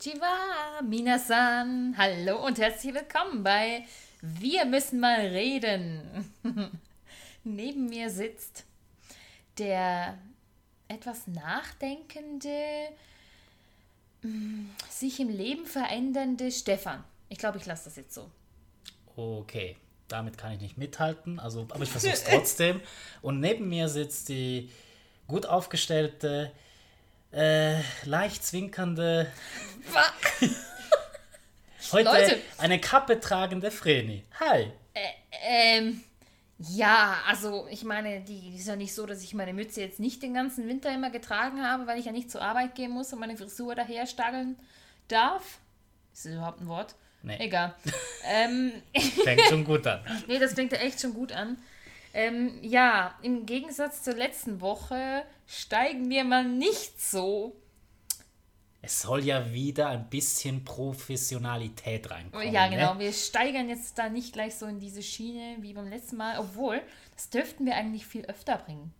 Konnichiwa, Minasan. Hallo und herzlich willkommen bei Wir müssen mal reden. Neben mir sitzt der etwas nachdenkende, mm, sich im Leben verändernde Stefan. Ich glaube, ich lasse das jetzt so. Okay, damit kann ich nicht mithalten, also, aber ich versuche es trotzdem. Und neben mir sitzt die gut aufgestellte, äh, leicht zwinkernde, heute Leute. eine Kappe tragende Vreni. Hi. Ähm, ja, also ich meine, die, die ist ja nicht so, dass ich meine Mütze jetzt nicht den ganzen Winter immer getragen habe, weil ich ja nicht zur Arbeit gehen muss und meine Frisur daher stageln darf. Ist das überhaupt ein Wort? Nee. Egal. ähm, Fängt schon gut an. nee, das fängt ja echt schon gut an. Ähm, ja, im Gegensatz zur letzten Woche steigen wir mal nicht so. Es soll ja wieder ein bisschen Professionalität reinkommen. ja, genau. Ne? Wir steigern jetzt da nicht gleich so in diese Schiene wie beim letzten Mal, obwohl, das dürften wir eigentlich viel öfter bringen.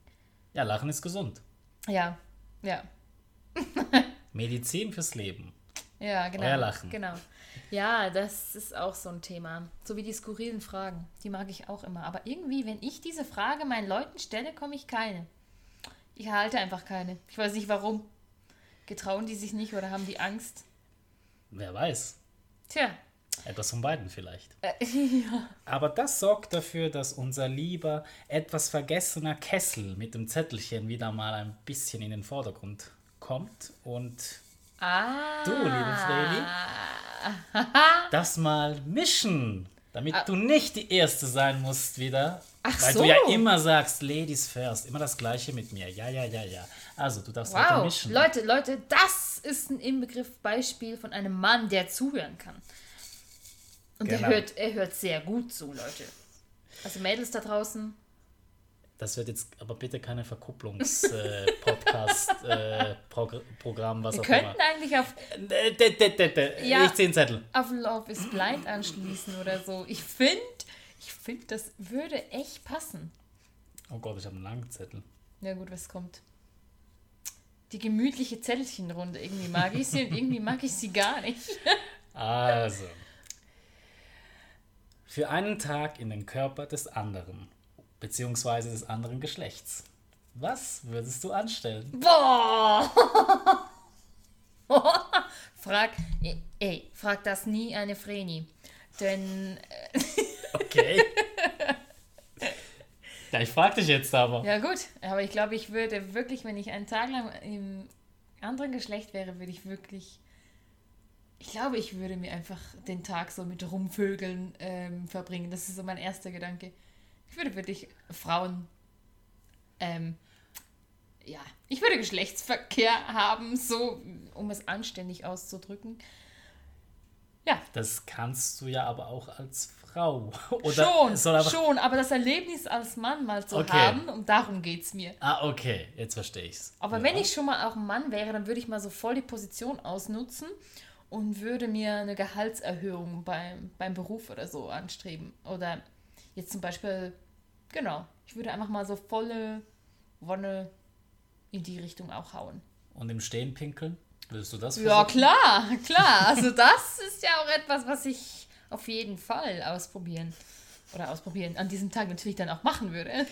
Ja, Lachen ist gesund. Ja, ja. Medizin fürs Leben. Ja, genau. Euer Lachen. Genau. Ja, das ist auch so ein Thema. So wie die skurrilen Fragen. Die mag ich auch immer. Aber irgendwie, wenn ich diese Frage meinen Leuten stelle, komme ich keine. Ich erhalte einfach keine. Ich weiß nicht warum. Getrauen die sich nicht oder haben die Angst? Wer weiß. Tja. Etwas von beiden vielleicht. Äh, ja. Aber das sorgt dafür, dass unser lieber, etwas vergessener Kessel mit dem Zettelchen wieder mal ein bisschen in den Vordergrund kommt. Und Ah. du, liebe Vreni, das mal mischen, damit du nicht die Erste sein musst wieder. Ah. Ach weil so. du ja immer sagst, Ladies first, immer das Gleiche mit mir. Ja, ja, ja, ja. Also, du darfst heute Wow. mischen. Leute, Leute, das ist ein Inbegriff-Beispiel von einem Mann, der zuhören kann. Und Genau. er, hört, er hört sehr gut zu, Leute. Also Mädels da draußen, Das wird jetzt aber bitte keine Verkupplungs-Podcast-Programm, was wir auch immer. könnten eigentlich auf Äh, d- d- d- d- Ja. Ich zieh den Zettel. auf Love is Blind anschließen oder so. Ich finde, ich finde, das würde echt passen. Oh Gott, ich habe einen langen Zettel. Ja gut, was kommt? Die gemütliche Zettelchenrunde. Irgendwie mag ich sie und irgendwie mag ich sie gar nicht. Also. Für einen Tag in den Körper des anderen, beziehungsweise des anderen Geschlechts. Was würdest du anstellen? Boah! frag, ey, frag das nie eine Vreni. Denn, äh, Okay. ja, ich frag dich jetzt aber. ja gut, aber ich glaube, ich würde wirklich, wenn ich einen Tag lang im anderen Geschlecht wäre, würde ich wirklich, ich glaube, ich würde mir einfach den Tag so mit Rumvögeln ähm, verbringen. Das ist so mein erster Gedanke. Ich würde wirklich Frauen, ähm, ja, ich würde Geschlechtsverkehr haben, so, um es anständig auszudrücken. Ja, Das kannst du ja aber auch als Frau. Oder schon, aber schon, aber das Erlebnis als Mann mal zu Okay. haben, um darum geht es mir. Ah, okay, jetzt verstehe ich's. Aber ja. wenn ich schon mal auch ein Mann wäre, dann würde ich mal so voll die Position ausnutzen und würde mir eine Gehaltserhöhung beim, beim Beruf oder so anstreben. Oder jetzt zum Beispiel, genau, ich würde einfach mal so volle Wonne in die Richtung auch hauen. Und im Stehen pinkeln? Würdest du das Ja, versuchen? klar, klar. Also das ist ja auch etwas, was ich auf jeden Fall ausprobieren oder ausprobieren an diesem Tag natürlich dann auch machen würde.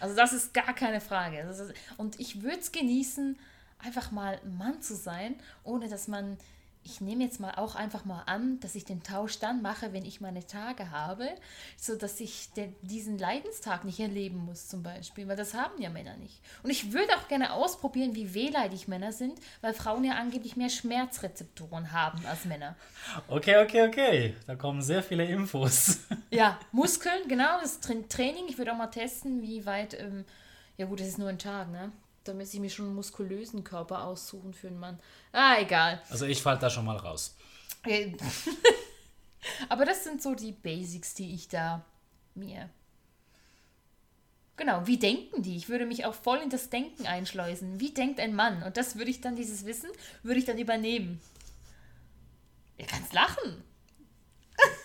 Also das ist gar keine Frage. Ist, und ich würde es genießen, einfach mal Mann zu sein, ohne dass man, ich nehme jetzt mal auch einfach mal an, dass ich den Tausch dann mache, wenn ich meine Tage habe, so dass ich den, diesen Leidenstag nicht erleben muss zum Beispiel, weil das haben ja Männer nicht. Und ich würde auch gerne ausprobieren, wie wehleidig Männer sind, weil Frauen ja angeblich mehr Schmerzrezeptoren haben als Männer. Okay, okay, okay. Da kommen sehr viele Infos. Ja, Muskeln, genau, das Tra Training. Ich würde auch mal testen, wie weit, ähm, ja gut, das ist nur ein Tag, ne? Da müsste ich mir schon einen muskulösen Körper aussuchen für einen Mann. Ah, egal. Also ich fall da schon mal raus. Äh, Aber das sind so die Basics, die ich da mir. Genau, wie denken die? Ich würde mich auch voll in das Denken einschleusen. Wie denkt ein Mann? Und das würde ich dann, dieses Wissen, würde ich dann übernehmen. Ihr kannst lachen.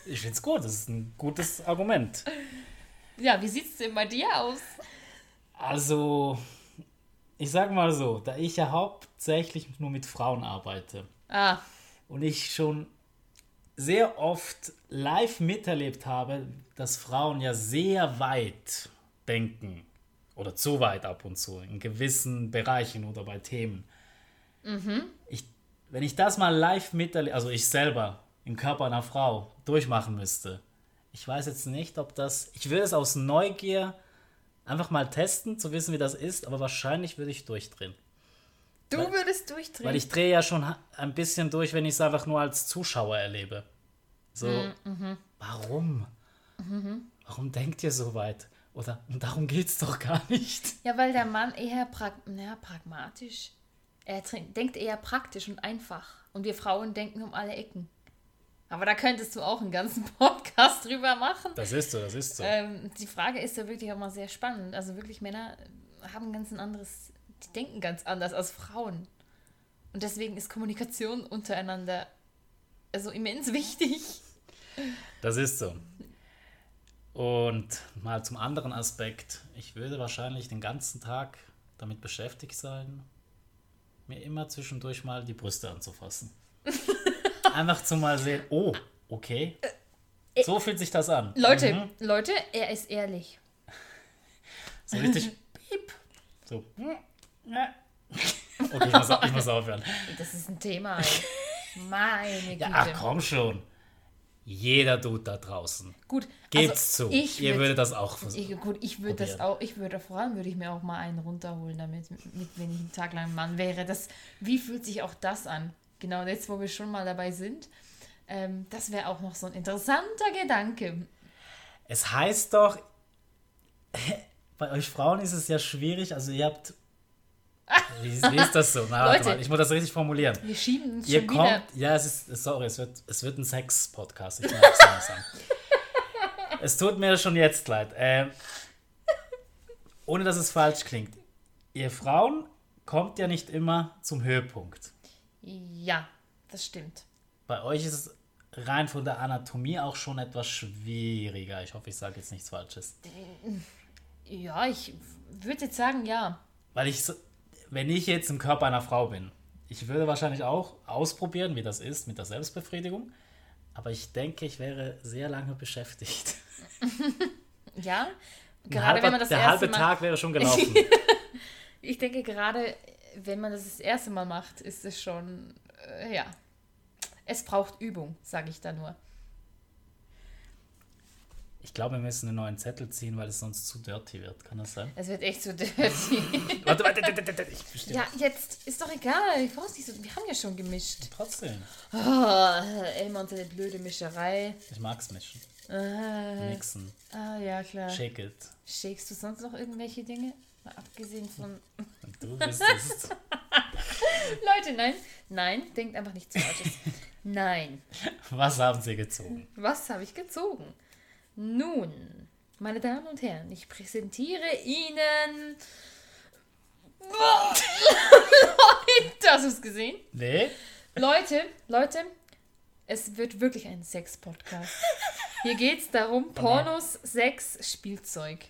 Ich find's gut, das ist ein gutes Argument. Ja, wie sieht es denn bei dir aus? Also, ich sag mal so, da ich ja hauptsächlich nur mit Frauen arbeite Ah, und ich schon sehr oft live miterlebt habe, dass Frauen ja sehr weit denken oder zu weit ab und zu in gewissen Bereichen oder bei Themen. Ich, wenn ich das mal live miterlebe, also ich selber im Körper einer Frau durchmachen müsste, ich weiß jetzt nicht, ob das, ich will es aus Neugier einfach mal testen, zu wissen, wie das ist, aber wahrscheinlich würde ich durchdrehen. du würdest durchdrehen. Weil ich drehe ja schon ein bisschen durch, wenn ich es einfach nur als Zuschauer erlebe. So, warum? Warum denkt ihr so weit? Oder und darum geht es doch gar nicht. ja, weil der Mann eher prag na, pragmatisch. Er denkt eher praktisch und einfach. Und wir Frauen denken um alle Ecken. Aber da könntest du auch einen ganzen Podcast drüber machen. Das ist so, das ist so. Ähm, die Frage ist ja wirklich auch mal sehr spannend. Also wirklich, Männer haben ganz ein anderes, die denken ganz anders als Frauen. Und deswegen ist Kommunikation untereinander also immens wichtig. Das ist so. Und mal zum anderen Aspekt. Ich würde wahrscheinlich den ganzen Tag damit beschäftigt sein, mir immer zwischendurch mal die Brüste anzufassen. Einfach zu mal sehen, oh, okay. So fühlt sich das an. Leute, Mhm. Leute, er ist ehrlich. So richtig piep. So. Okay, ich muss, ich muss aufhören. Das ist ein Thema. Meine Güte. Ja, ach komm schon. Jeder Dude da draußen. Gut, Gebt's also zu. Ich Ihr würd- würdet das auch versuchen. Ich, gut, ich würde das auch, ich würde vor allem würde ich mir auch mal einen runterholen damit, mit, wenn ich einen Tag lang Mann wäre. Das, wie fühlt sich auch das an? Genau jetzt, wo wir schon mal dabei sind. Ähm, das wäre auch noch so ein interessanter Gedanke. Es heißt doch, bei euch Frauen ist es ja schwierig, also ihr habt. Wie, wie ist das so? Na, warte Leute. mal, ich muss das richtig formulieren. Wir schieben uns Ihr schon kommt, wieder. ja, es ist, sorry, es wird, es wird ein Sex-Podcast. Ich merk's langsam. es tut mir schon jetzt leid. Ähm, ohne dass es falsch klingt. Ihr Frauen kommt ja nicht immer zum Höhepunkt. Ja, das stimmt. Bei euch ist es rein von der Anatomie auch schon etwas schwieriger. Ich hoffe, ich sage jetzt nichts Falsches. Ja, ich würde jetzt sagen, ja. Weil ich, wenn ich jetzt im Körper einer Frau bin, ich würde wahrscheinlich auch ausprobieren, wie das ist mit der Selbstbefriedigung. Aber ich denke, ich wäre sehr lange beschäftigt. Ja, gerade halber, wenn man das der erste halbe Mal. Tag wäre schon gelaufen. Ich denke, gerade wenn man das das erste Mal macht, ist es schon, äh, ja. Es braucht Übung, sage ich da nur. Ich glaube, wir müssen einen neuen Zettel ziehen, weil es sonst zu dirty wird. Kann das sein? Es wird echt so dirty. Warte, warte, warte, warte, ich verstehe. ja, jetzt ist doch egal. Ich brauch's nicht so. Wir haben ja schon gemischt. Trotzdem. Oh, Elmar und seine blöde Mischerei. Ich mag's mischen. Äh, Mixen. ah, ja, klar. Shake it. Shakest du sonst noch irgendwelche Dinge? Mal abgesehen von. Du bist es. Leute, nein. Nein, denkt einfach nichts Falsches. nein. Was haben sie gezogen? Was habe ich gezogen? Nun, meine Damen und Herren, ich präsentiere Ihnen. Leute, hast du es gesehen? Nee? Leute, Leute, es wird wirklich ein Sex-Podcast. Hier geht es darum, Pornos, Sex, Spielzeug.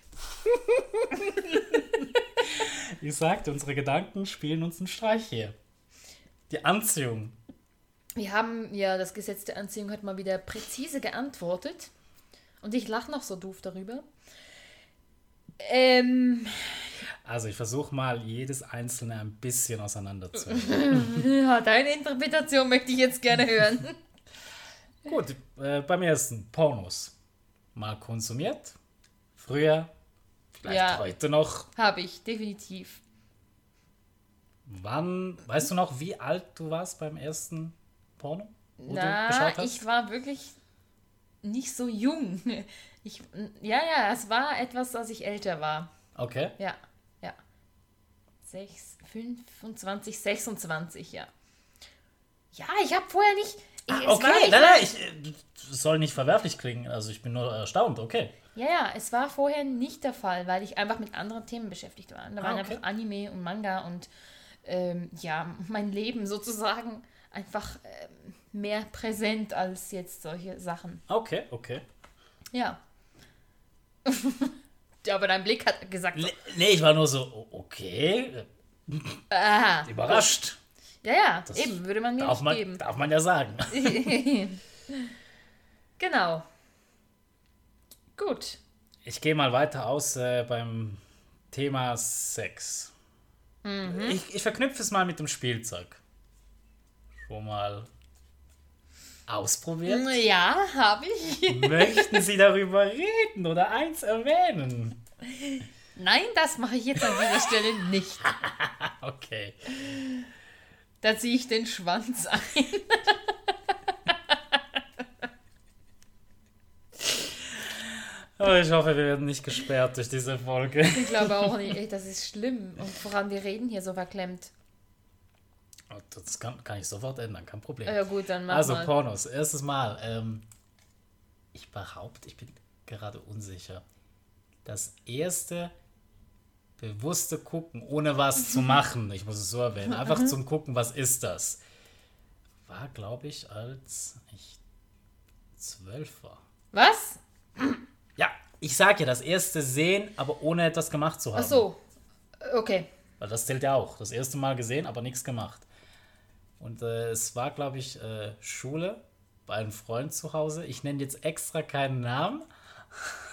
Ich sagte, unsere Gedanken spielen uns einen Streich hier. Die Anziehung. Wir haben ja das Gesetz der Anziehung hat mal wieder präzise geantwortet. Und ich lache noch so doof darüber. Ähm, Also ich versuche mal, jedes einzelne ein bisschen auseinanderzunehmen. ja, deine Interpretation möchte ich jetzt gerne hören. Gut, äh, beim ersten, Pornos. Mal konsumiert. Früher, vielleicht Ja. heute noch. Habe ich, definitiv. Wann, weißt du noch, wie alt du warst beim ersten Porno? Wo du Na, ich war wirklich nicht so jung. Ich, ja, ja, es war etwas, als ich älter war. Okay. Ja, ja. Sechs, 25, 26, ja. Ja, ich habe vorher nicht. Ich, Ah, okay, nein, nein, ich, äh, es soll nicht verwerflich klingen. Also ich bin nur erstaunt, okay. Ja, ja, es war vorher nicht der Fall, weil ich einfach mit anderen Themen beschäftigt war. Da Ah, waren okay. einfach Anime und Manga und ähm, ja, mein Leben sozusagen einfach ähm, mehr präsent als jetzt solche Sachen. Okay, okay. Ja. ja, aber dein Blick hat gesagt, so, Nee, nee, ich war nur so, okay. Aha. Überrascht. Ja, ja, Das eben, würde man mir Darf nicht man, geben. darf man ja sagen. genau. Gut. Ich gehe mal weiter aus äh, beim Thema Sex. Mhm. Ich, ich verknüpfe es mal mit dem Spielzeug. Schon mal ausprobiert? Ja, habe ich. Möchten Sie darüber reden oder eins erwähnen? Nein, das mache ich jetzt an dieser Stelle nicht. Okay. Da ziehe ich den Schwanz ein. Oh, ich hoffe, wir werden nicht gesperrt durch diese Folge. Ich glaube auch nicht. Das ist schlimm. Und voran, wir reden hier so verklemmt. Oh, Das kann, kann ich sofort ändern, kein Problem. Ja gut, dann mach also mal. Pornos, erstes Mal. Ähm, ich behaupte, ich bin gerade unsicher. Das erste bewusste Gucken, ohne was zu machen, ich muss es so erwähnen, einfach zum Gucken, was ist das, war, glaube ich, als ich zwölf war. Was? Ja, ich sag ja, das erste Sehen, aber ohne etwas gemacht zu haben. Ach so. Okay. Weil das zählt ja auch. Das erste Mal gesehen, aber nichts gemacht. Und äh, es war, glaube ich, äh, Schule bei einem Freund zu Hause. Ich nenne jetzt extra keinen Namen.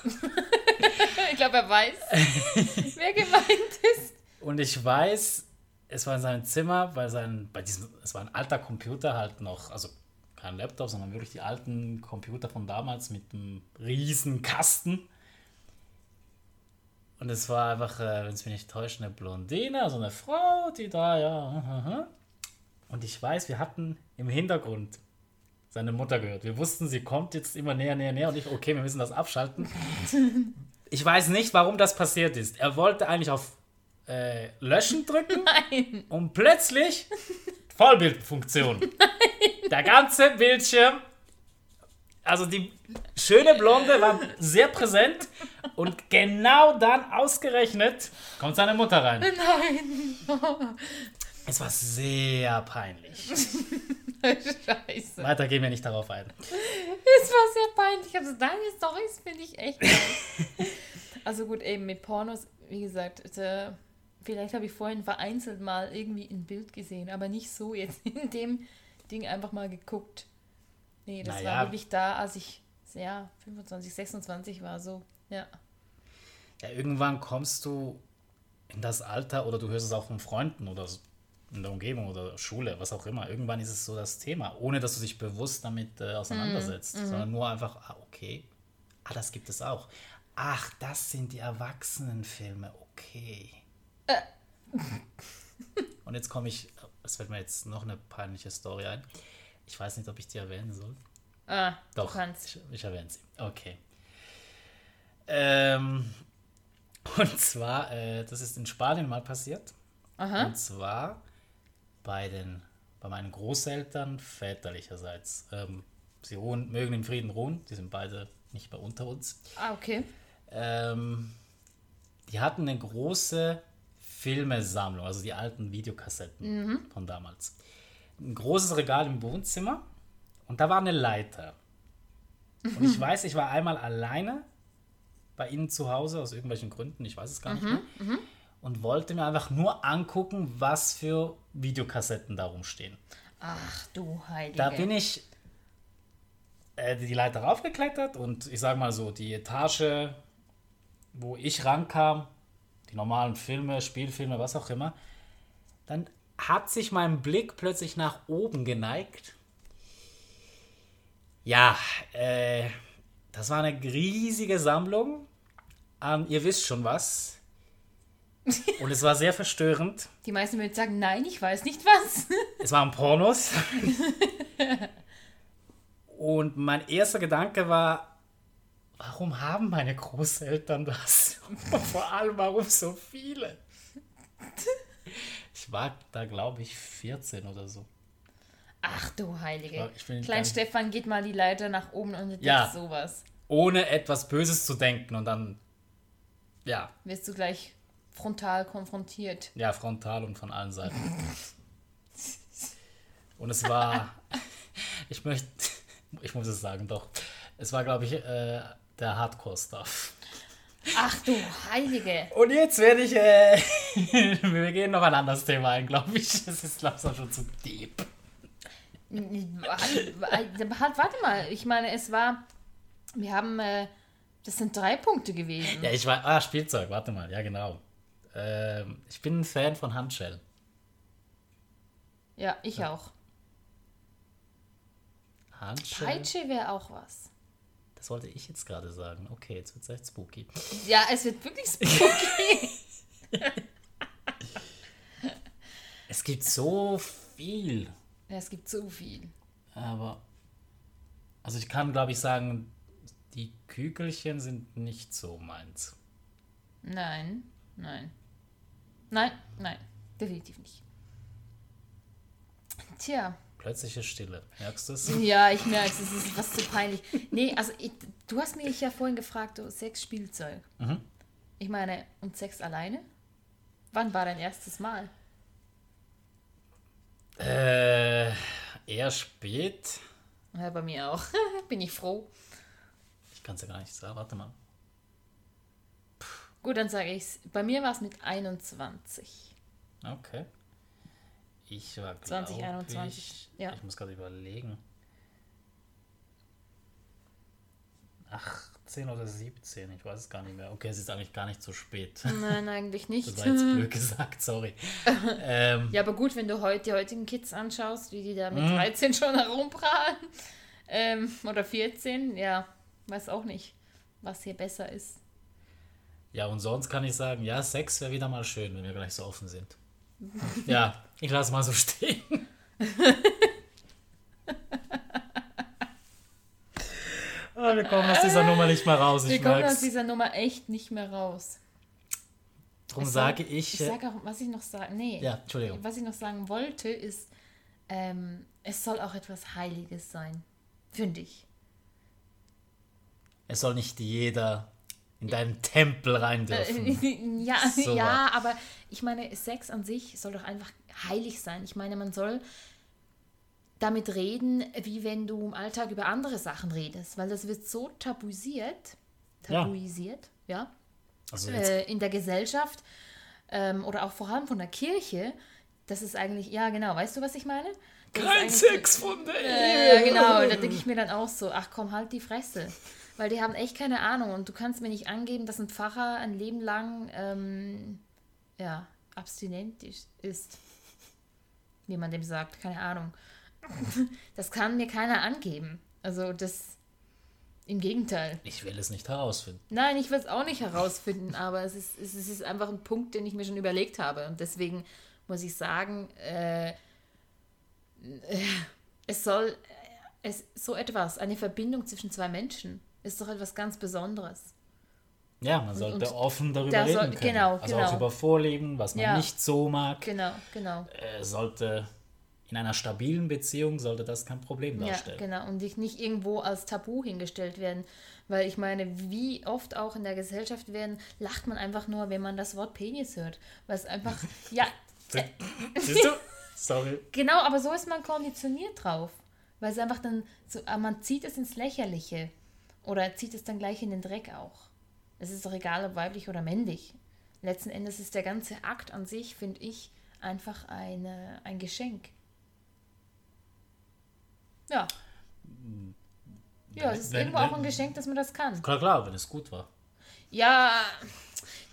Ich glaube, er weiß, wer gemeint ist. Und ich weiß, es war in seinem Zimmer, bei seinem, bei diesem, es war ein alter Computer halt noch, also kein Laptop, sondern wirklich die alten Computer von damals mit einem riesen Kasten. Und es war einfach, äh, wenn es mich nicht täuscht, eine Blondine, also eine Frau, die da, ja. Und ich weiß, wir hatten im Hintergrund seine Mutter gehört. Wir wussten, sie kommt jetzt immer näher, näher, näher. Und ich, okay, wir müssen das abschalten. Ich weiß nicht, warum das passiert ist. Er wollte eigentlich auf äh, Löschen drücken Nein. und plötzlich Vollbildfunktion. Der ganze Bildschirm, also die schöne Blonde war sehr präsent und genau dann ausgerechnet kommt seine Mutter rein. Nein. Es war sehr peinlich. Scheiße. Weiter gehen wir nicht darauf ein. Es war sehr peinlich. Also deine Storys finde ich echt geil. also gut, eben mit Pornos, wie gesagt, äh, vielleicht habe ich vorhin vereinzelt mal irgendwie ein Bild gesehen, aber nicht so jetzt in dem Ding einfach mal geguckt. Nee, das Naja. war wirklich da, als ich ja 25, 26 war, so. Ja. Ja, irgendwann kommst du in das Alter oder du hörst es auch von Freunden oder so in der Umgebung oder Schule, was auch immer. Irgendwann ist es so das Thema, ohne dass du dich bewusst damit äh, auseinandersetzt, sondern nur einfach, ah, okay, ah, das gibt es auch. Ach, das sind die Erwachsenenfilme, okay. Und jetzt komme ich, es fällt mir jetzt noch eine peinliche Story ein. Ich weiß nicht, ob ich die erwähnen soll. Ah, Doch, du kannst. ich, ich erwähne sie. Okay. Ähm, und zwar, äh, das ist in Spanien mal passiert. Aha. Und zwar bei den, bei meinen Großeltern väterlicherseits. Ähm, sie ruhen, mögen im Frieden ruhen. Die sind beide nicht mehr unter uns. Ah, okay. Ähm, die hatten eine große Filmesammlung, also die alten Videokassetten von damals. Ein großes Regal im Wohnzimmer und da war eine Leiter. Und ich weiß, ich war einmal alleine bei ihnen zu Hause, aus irgendwelchen Gründen, ich weiß es gar nicht mehr, und wollte mir einfach nur angucken, was für Videokassetten da rumstehen. Ach du Heilige. Da bin ich äh, die Leiter raufgeklettert und ich sag mal so, die Etage, wo ich rankam, die normalen Filme, Spielfilme, was auch immer, dann hat sich mein Blick plötzlich nach oben geneigt. Ja, äh, das war eine riesige Sammlung an, ihr wisst schon was. Und es war sehr verstörend. Die meisten würden sagen, nein, ich weiß nicht was. Es waren Pornos. Und mein erster Gedanke war, warum haben meine Großeltern das? Und vor allem, warum so viele? Ich war da, glaube ich, 14 oder so. Ach du Heilige. Ich bin Klein ganz- Stefan geht mal die Leiter nach oben und entdeckt Ja. sowas. Ohne etwas Böses zu denken und dann, ja, Wirst du gleich frontal konfrontiert. ja, frontal und von allen Seiten. Und es war, ich möchte, ich muss es sagen, doch, es war, glaube ich, äh, der Hardcore-Stuff. Ach du Heilige. Und jetzt werde ich, äh, wir gehen noch ein anderes Thema ein, glaube ich. Das ist langsam schon zu deep. Halt, warte mal, ich meine, es war, wir haben, äh, das sind drei Punkte gewesen. Ja, ich war, ah, Spielzeug, warte mal, ja genau. Ähm, ich bin ein Fan von Handschellen. Ja, ich ja. auch. Handschellen? Peitsche wäre auch was. Das wollte ich jetzt gerade sagen. Okay, jetzt wird es echt spooky. Ja, es wird wirklich spooky. es gibt so viel. Ja, es gibt so viel. Aber, also ich kann, glaube ich, sagen, die Kügelchen sind nicht so meins. Nein, nein. Nein, nein, definitiv nicht. Tja. Plötzliche Stille. Merkst du es? Ja, ich merke es. Es ist was zu peinlich. Nee, also ich, du hast mich ja vorhin gefragt, du, Sex, Spielzeug. Mhm. Ich meine, und Sex alleine? Wann war dein erstes Mal? Äh, eher spät. Ja, bei mir auch. Bin ich froh. Ich kann es ja gar nicht sagen. Warte mal. Gut, dann sage ich es. Bei mir war es mit 21. Okay. Ich war, 2021. Ich, ja. ich muss gerade überlegen. 18 oder 17, ich weiß es gar nicht mehr. Okay, es ist eigentlich gar nicht so spät. Nein, eigentlich nicht. Das war jetzt blöd gesagt, sorry. ähm, ja, aber gut, wenn du heute die heutigen Kids anschaust, wie die da mit 13 hm. schon herumprallen. Ähm, oder 14, ja, weiß auch nicht, was hier besser ist. Ja, und sonst kann ich sagen, ja, Sex wäre wieder mal schön, wenn wir gleich so offen sind. Ja, ich lasse mal so stehen. oh, wir kommen aus dieser Nummer nicht mehr raus. Wir kommen aus dieser Nummer echt nicht mehr raus. Darum sage ich. Ich sage auch, was ich noch sagen. Nee. Ja, Entschuldigung. Was ich noch sagen wollte, ist, ähm, es soll auch etwas Heiliges sein. Finde ich. Es soll nicht jeder in deinen Tempel rein dürfen. Äh, ja, so ja, aber ich meine, Sex an sich soll doch einfach heilig sein. Ich meine, man soll damit reden, wie wenn du im Alltag über andere Sachen redest, weil das wird so tabuisiert, tabuisiert, ja, ja also äh, in der Gesellschaft ähm, oder auch vor allem von der Kirche, das ist eigentlich, ja genau, weißt du, was ich meine? Das Kein Sex von der Ehe! Äh, genau, da denke ich mir dann auch so, ach komm, halt die Fresse weil die haben echt keine Ahnung und du kannst mir nicht angeben, dass ein Pfarrer ein Leben lang ähm, ja, abstinent ist. Wie man dem sagt, keine Ahnung. Das kann mir keiner angeben. Also das im Gegenteil. Ich will es nicht herausfinden. Nein, ich will es auch nicht herausfinden, aber es ist, es ist einfach ein Punkt, den ich mir schon überlegt habe. Und deswegen muss ich sagen, äh, äh es soll äh, es, so etwas, eine Verbindung zwischen zwei Menschen ist doch etwas ganz Besonderes. Ja, man sollte und, offen darüber reden soll, können. Genau, also genau. auch über Vorlieben, was man ja. nicht so mag. Genau, genau. Äh, sollte in einer stabilen Beziehung sollte das kein Problem darstellen. Ja, genau. Und nicht irgendwo als Tabu hingestellt werden. Weil ich meine, wie oft auch in der Gesellschaft werden, lacht man einfach nur, wenn man das Wort Penis hört. Weil es einfach, ja. Siehst du? Sorry. Genau, aber so ist man konditioniert drauf. Weil es einfach dann, so, man zieht es ins Lächerliche. Oder zieht es dann gleich in den Dreck auch? Es ist doch egal, ob weiblich oder männlich. Letzten Endes ist der ganze Akt an sich, finde ich, einfach eine, ein Geschenk. Ja. Ja, es ist wenn, irgendwo wenn, auch ein Geschenk, dass man das kann. Klar, klar, wenn es gut war. Ja,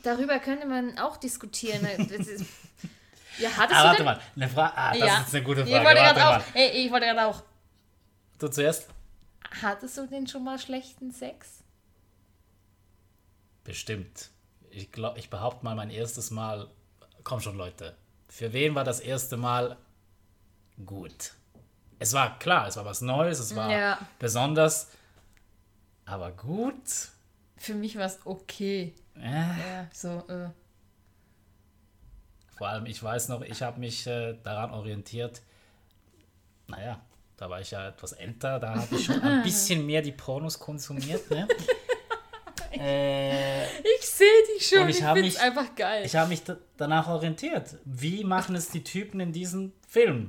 darüber könnte man auch diskutieren. ja, hattest ah, du warte mal, eine Frage. Ah, das ja. ist eine gute Frage. Ich wollte gerade auch. Hey, ich wollte gerade auch. Du zuerst? Hattest du denn schon mal schlechten Sex? Bestimmt. Ich glaube, ich behaupte mal, mein erstes Mal. Komm schon, Leute. Für wen war das erste Mal gut? Es war klar, es war was Neues, es war ja. besonders. Aber gut? Für mich war es okay. Äh. Ja, so, äh. Vor allem, ich weiß noch, ich habe mich äh, daran orientiert. Naja, da war ich ja etwas älter, da habe ich schon ein bisschen mehr die Pornos konsumiert. Ne? äh, ich sehe dich schon, und ich, ich finde es einfach geil. Ich habe mich danach orientiert. Wie machen es die Typen in diesem Film?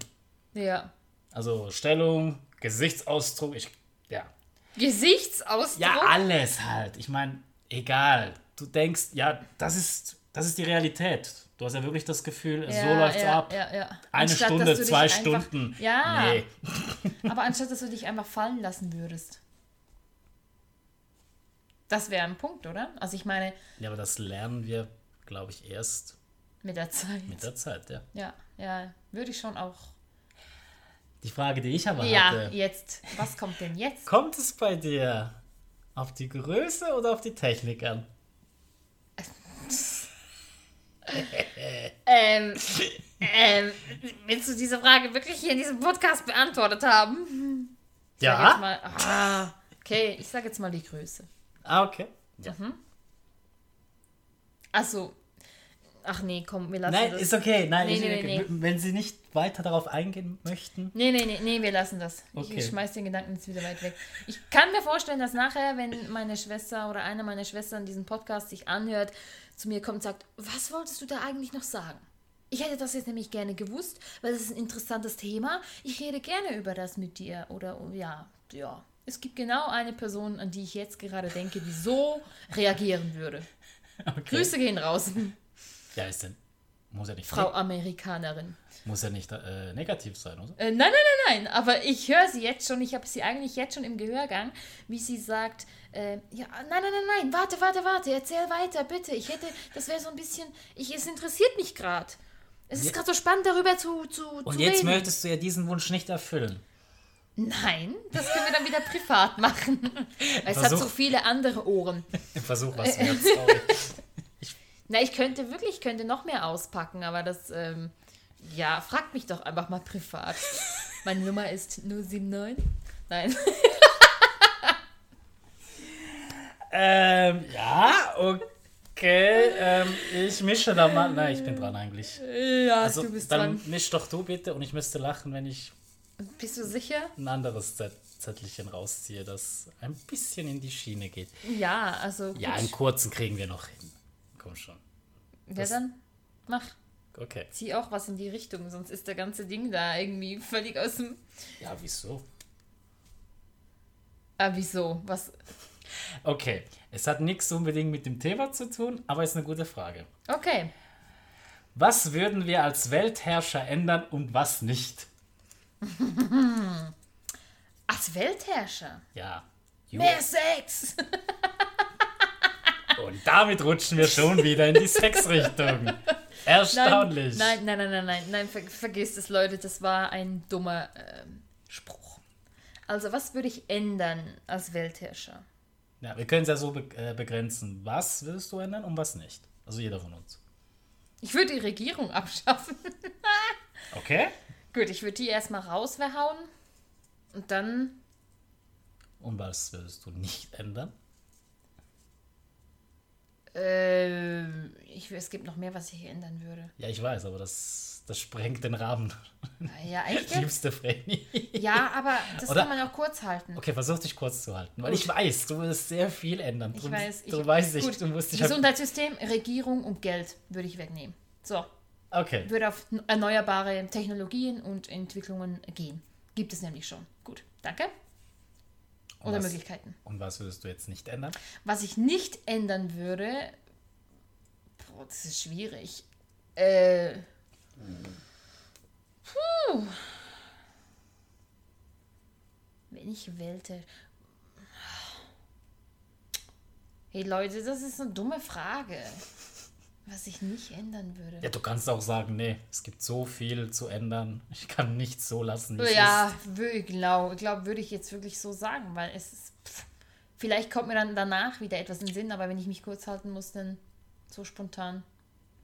Ja. Also Stellung, Gesichtsausdruck, ich, ja. Gesichtsausdruck? Ja, alles halt. Ich meine, egal. du denkst, ja, das ist, das ist die Realität. Du hast ja wirklich das Gefühl, so Ja, läuft's ja, ab. Ja, ja. Eine Anstatt, Stunde, zwei einfach- Stunden. Ja. Nee. Aber anstatt, dass du dich einfach fallen lassen würdest. Das wäre ein Punkt, oder? Also ich meine, Ja, aber das lernen wir, glaube ich, erst mit der Zeit. mit der Zeit, ja. Ja, ja, würde ich schon auch. Die Frage, die ich aber Ja, hatte, jetzt. Was kommt denn jetzt? kommt es bei dir auf die Größe oder auf die Technik an? Ähm, ähm, willst du diese Frage wirklich hier in diesem Podcast beantwortet haben? Ich Ja? mal, ah, okay, ich sage jetzt mal die Größe. Ah, okay. Also, ach nee, komm, wir lassen Nein, das. ist okay. Nein, Nee, ich, nee, nee. wenn Sie nicht weiter darauf eingehen möchten. Nee, nee, nee, nee, wir lassen das. Okay. Ich schmeiß den Gedanken jetzt wieder weit weg. Ich kann mir vorstellen, dass nachher, wenn meine Schwester oder eine meiner Schwestern diesen Podcast sich anhört, zu mir kommt und sagt, was wolltest du da eigentlich noch sagen? Ich hätte das jetzt nämlich gerne gewusst, weil das ist ein interessantes Thema. Ich rede gerne über das mit dir. Oder ja, ja. Es gibt genau eine Person, an die ich jetzt gerade denke, die so reagieren würde. Okay. Grüße gehen raus, Ja, ist denn. Muss ja nicht, Frau Amerikanerin. muss ja nicht äh, negativ sein, oder? Äh, nein, nein, nein, nein, aber ich höre sie jetzt schon, ich habe sie eigentlich jetzt schon im Gehörgang, wie sie sagt, äh, ja, nein, nein, nein, nein, warte, warte, warte, erzähl weiter, bitte. Ich hätte, das wäre so ein bisschen, ich, es interessiert mich gerade. Es ist gerade so spannend, darüber zu, zu, Und zu jetzt reden. möchtest du ja diesen Wunsch nicht erfüllen. Nein, das können wir dann wieder privat machen. Weil es hat so viele andere Ohren. Versuch was wert, sorry. Na, ich könnte wirklich, ich könnte noch mehr auspacken, aber das, ähm, ja, fragt mich doch einfach mal privat. Meine Nummer ist 079. Nein. ähm, ja, okay. Ähm, ich mische da mal. Nein, ich bin dran eigentlich. Ja, Also, du bist dann dran. misch doch du bitte und ich müsste lachen, wenn ich Bist du sicher? ein anderes Zett- Zettelchen rausziehe, das ein bisschen in die Schiene geht. Ja, also. Ja, gut. einen kurzen kriegen wir noch hin. Komm schon. Wer das- dann? Mach. Okay. Zieh auch was in die Richtung, sonst ist der ganze Ding da irgendwie völlig aus dem. Ja, wieso? Ah, wieso? Was? Okay, es hat nichts unbedingt mit dem Thema zu tun, aber ist eine gute Frage. Okay. Was würden wir als Weltherrscher ändern und was nicht? Als Weltherrscher. Ja. Mehr Sex! Und damit rutschen wir schon wieder in die Sexrichtung. Erstaunlich. Nein, nein, nein, nein, nein, nein, ver vergiss es, Leute, das war ein dummer ähm, Spruch. Also, was würde ich ändern als Weltherrscher? Ja, wir können es ja so be äh, begrenzen. Was willst du ändern und was nicht? Also jeder von uns. Ich würde die Regierung abschaffen. Okay? Gut, ich würde die erstmal rausverhauen und dann Und was würdest du nicht ändern? Äh, ich, es gibt noch mehr, was ich ändern würde. Ja, ich weiß, aber das, das sprengt den Rahmen. Ja, jetzt? Liebste Vreni. Ja, aber das Oder- kann man auch kurz halten. Okay, versuch dich kurz zu halten. Weil ich weiß, du wirst sehr viel ändern. Ich Du, weiß. Ich, du weißt nicht, gut, du musst dich. Gesundheitssystem, Regierung und Geld würde ich wegnehmen. So, Okay. würde auf erneuerbare Technologien und Entwicklungen gehen. Gibt es nämlich schon. Gut, danke. Oder was, Möglichkeiten. Und was würdest du jetzt nicht ändern? Was ich nicht ändern würde, boah, das ist schwierig. Äh, puh. Wenn ich wählte. Hey Leute, das ist eine dumme Frage. Was ich nicht ändern würde. Ja, du kannst auch sagen, nee, es gibt so viel zu ändern. Ich kann nichts so lassen, wie Ja, es wür- genau. Ich glaube, würde ich jetzt wirklich so sagen, weil es ist. Pff, vielleicht kommt mir dann danach wieder etwas in den Sinn, aber wenn ich mich kurz halten muss, dann so spontan.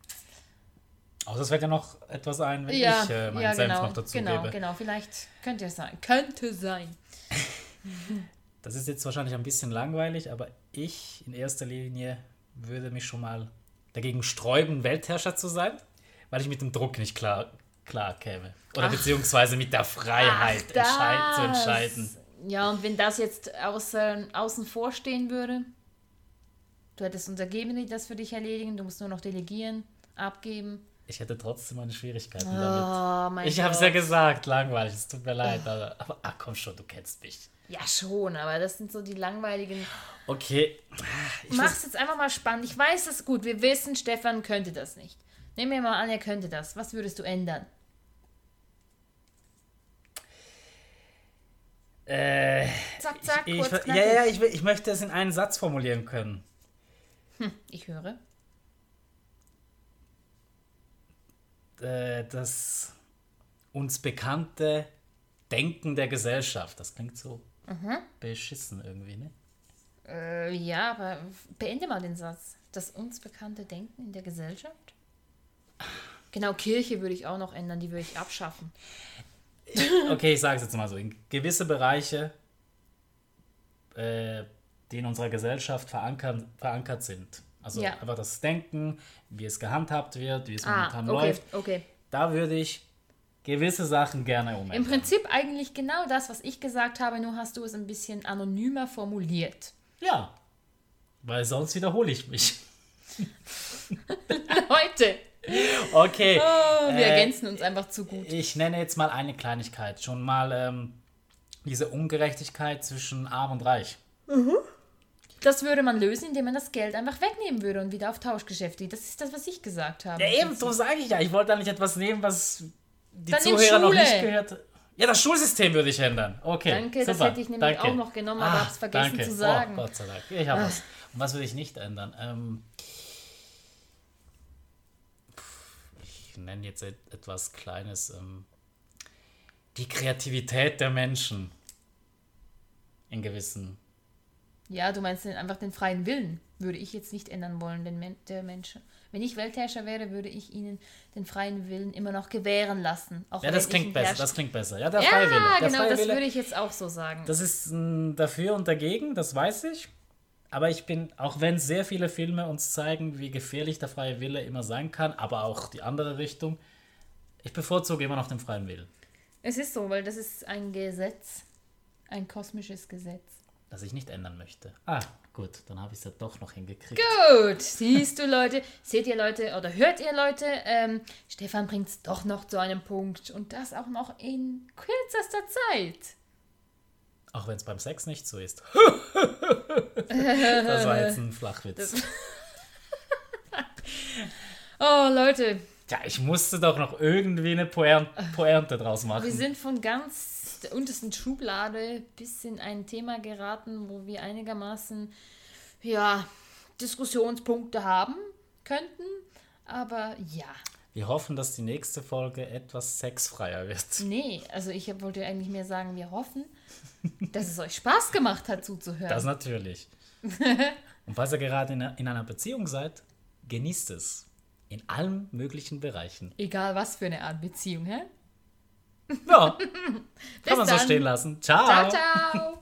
ist. Außer es fällt ja noch etwas ein, wenn Ja, ich äh, meinen ja, Senf genau, noch dazu genau, gebe. genau. Vielleicht könnte es sein. Könnte sein. Das ist jetzt wahrscheinlich ein bisschen langweilig, aber ich in erster Linie würde mich schon mal dagegen sträuben, Weltherrscher zu sein, weil ich mit dem Druck nicht klar, klar käme. Oder beziehungsweise mit der Freiheit Ach, zu entscheiden. Ja, und wenn das jetzt außer, außen vor stehen würde, du hättest Untergebene, die das für dich erledigen, du musst nur noch delegieren, abgeben. Ich hätte trotzdem meine Schwierigkeiten damit. Oh mein Ich habe es ja gesagt, langweilig, es tut mir leid, aber, aber ach komm schon, du kennst mich. Ja, schon, aber das sind so die langweiligen. Okay. Ich Mach's jetzt einfach mal spannend. Ich weiß es gut. Wir wissen, Stefan könnte das nicht. Nehmen wir mal an, er könnte das. Was würdest du ändern? Äh, Zack, zack, ich, kurz, ich, knackig. ja, ja, ich, ich möchte es in einen Satz formulieren können. Ich höre. Äh, das uns bekannte Denken der Gesellschaft. Das klingt so Mhm. beschissen irgendwie, ne? Äh, ja, aber beende mal den Satz. Das uns bekannte Denken in der Gesellschaft? Genau, Kirche würde ich auch noch ändern, die würde ich abschaffen. Okay, ich sage es jetzt mal so. In gewisse Bereiche, äh, die in unserer Gesellschaft verankert, verankert sind. Also Ja. einfach das Denken, wie es gehandhabt wird, wie es Ah, momentan okay, läuft. okay. Da würde ich gewisse Sachen gerne Im umändern. Prinzip eigentlich genau das, was ich gesagt habe, nur hast du es ein bisschen anonymer formuliert. Ja. Weil sonst wiederhole ich mich. Leute, Okay. oh, wir Äh, ergänzen uns einfach zu gut. Ich nenne jetzt mal eine Kleinigkeit. Schon mal ähm, diese Ungerechtigkeit zwischen Arm und Reich. Das würde man lösen, indem man das Geld einfach wegnehmen würde und wieder auf Tauschgeschäfte. Das ist das, was ich gesagt habe. Ja, eben, so sage ich ja. Ich wollte da nicht etwas nehmen, was die Dann Zuhörer noch nicht gehört Ja, das Schulsystem würde ich ändern. Okay. Danke, das super. hätte ich nämlich Danke. auch noch genommen, aber hab's vergessen danke. zu sagen. Ah. Oh, Gott sei Dank. Ich habe was. Und was würde ich nicht ändern? Ähm, ich nenne jetzt et- etwas Kleines. Ähm, die Kreativität der Menschen. In gewissen. Ja, du meinst einfach den freien Willen. Würde ich jetzt nicht ändern wollen, den Men der Menschen. Wenn ich Weltherrscher wäre, würde ich ihnen den freien Willen immer noch gewähren lassen. Auch Ja, das klingt besser. Das klingt besser. Ja, der ja, freie Wille. Der genau, freie das Wille. würde ich jetzt auch so sagen. Das ist ein dafür und dagegen, das weiß ich. Aber ich bin, auch wenn sehr viele Filme uns zeigen, wie gefährlich der freie Wille immer sein kann, aber auch die andere Richtung, ich bevorzuge immer noch den freien Willen. es ist so, weil das ist ein Gesetz. Ein kosmisches Gesetz. Das ich nicht ändern möchte. Ah, gut, dann habe ich es ja doch noch hingekriegt. Gut, siehst du Leute, seht ihr Leute oder hört ihr Leute, ähm, Stefan bringt es doch noch zu einem Punkt und das auch noch in kürzester Zeit. Auch wenn es beim Sex nicht so ist. das war jetzt ein Flachwitz. Oh Leute, Ja, ich musste doch noch irgendwie eine Poern Pointe draus wir machen. sind von ganz der untersten Schublade bis in ein Thema geraten, wo wir einigermaßen, ja, Diskussionspunkte haben könnten. Aber ja, Wir hoffen, dass die nächste Folge etwas sexfreier wird. nee, also ich wollte eigentlich mehr sagen, wir hoffen, dass es euch Spaß gemacht hat zuzuhören. Das natürlich. Und falls ihr gerade in, in einer Beziehung seid, genießt es. In allen möglichen Bereichen. Egal was für eine Art Beziehung, hä? Ja, kann man so dann. stehen lassen. Ciao, ciao!